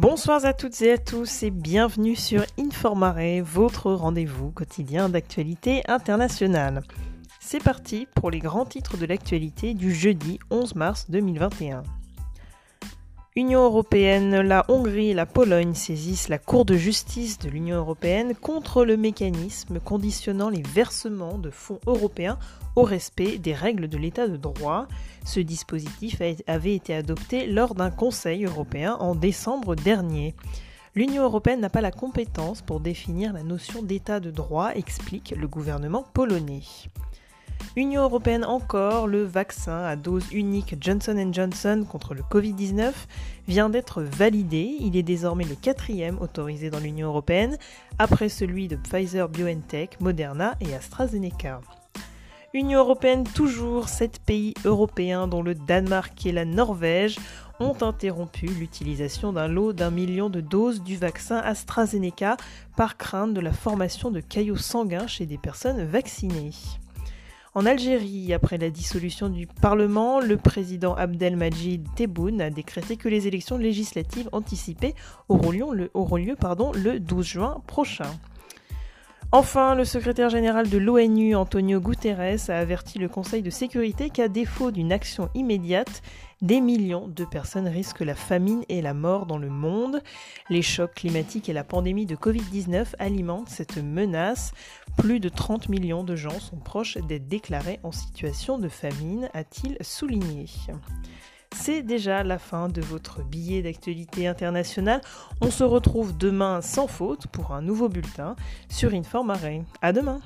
Bonsoir à toutes et à tous et bienvenue sur Informare, votre rendez-vous quotidien d'actualité internationale. C'est parti pour les grands titres de l'actualité du jeudi 11 mars 2021. Union européenne, la Hongrie et la Pologne saisissent la Cour de justice de l'Union européenne contre le mécanisme conditionnant les versements de fonds européens au respect des règles de l'état de droit. Ce dispositif avait été adopté lors d'un Conseil européen en décembre dernier. L'Union européenne n'a pas la compétence pour définir la notion d'état de droit, explique le gouvernement polonais. Union européenne encore, le vaccin à dose unique Johnson Johnson contre le Covid-19 vient d'être validé. Il est désormais le quatrième autorisé dans l'Union européenne, après celui de Pfizer BioNTech, Moderna et AstraZeneca. Union européenne toujours, sept pays européens dont le Danemark et la Norvège ont interrompu l'utilisation d'un lot d'un million de doses du vaccin AstraZeneca par crainte de la formation de caillots sanguins chez des personnes vaccinées. En Algérie, après la dissolution du Parlement, le président Abdelmajid Tebboune a décrété que les élections législatives anticipées auront lieu, le, le 12 juin prochain. Enfin, le secrétaire général de l'ONU, Antonio Guterres, a averti le Conseil de sécurité qu'à défaut d'une action immédiate, des millions de personnes risquent la famine et la mort dans le monde. Les chocs climatiques et la pandémie de Covid-19 alimentent cette menace. Plus de 30 millions de gens sont proches d'être déclarés en situation de famine, a-t-il souligné. C'est déjà la fin de votre billet d'actualité internationale. On se retrouve demain sans faute pour un nouveau bulletin sur Informare. À demain!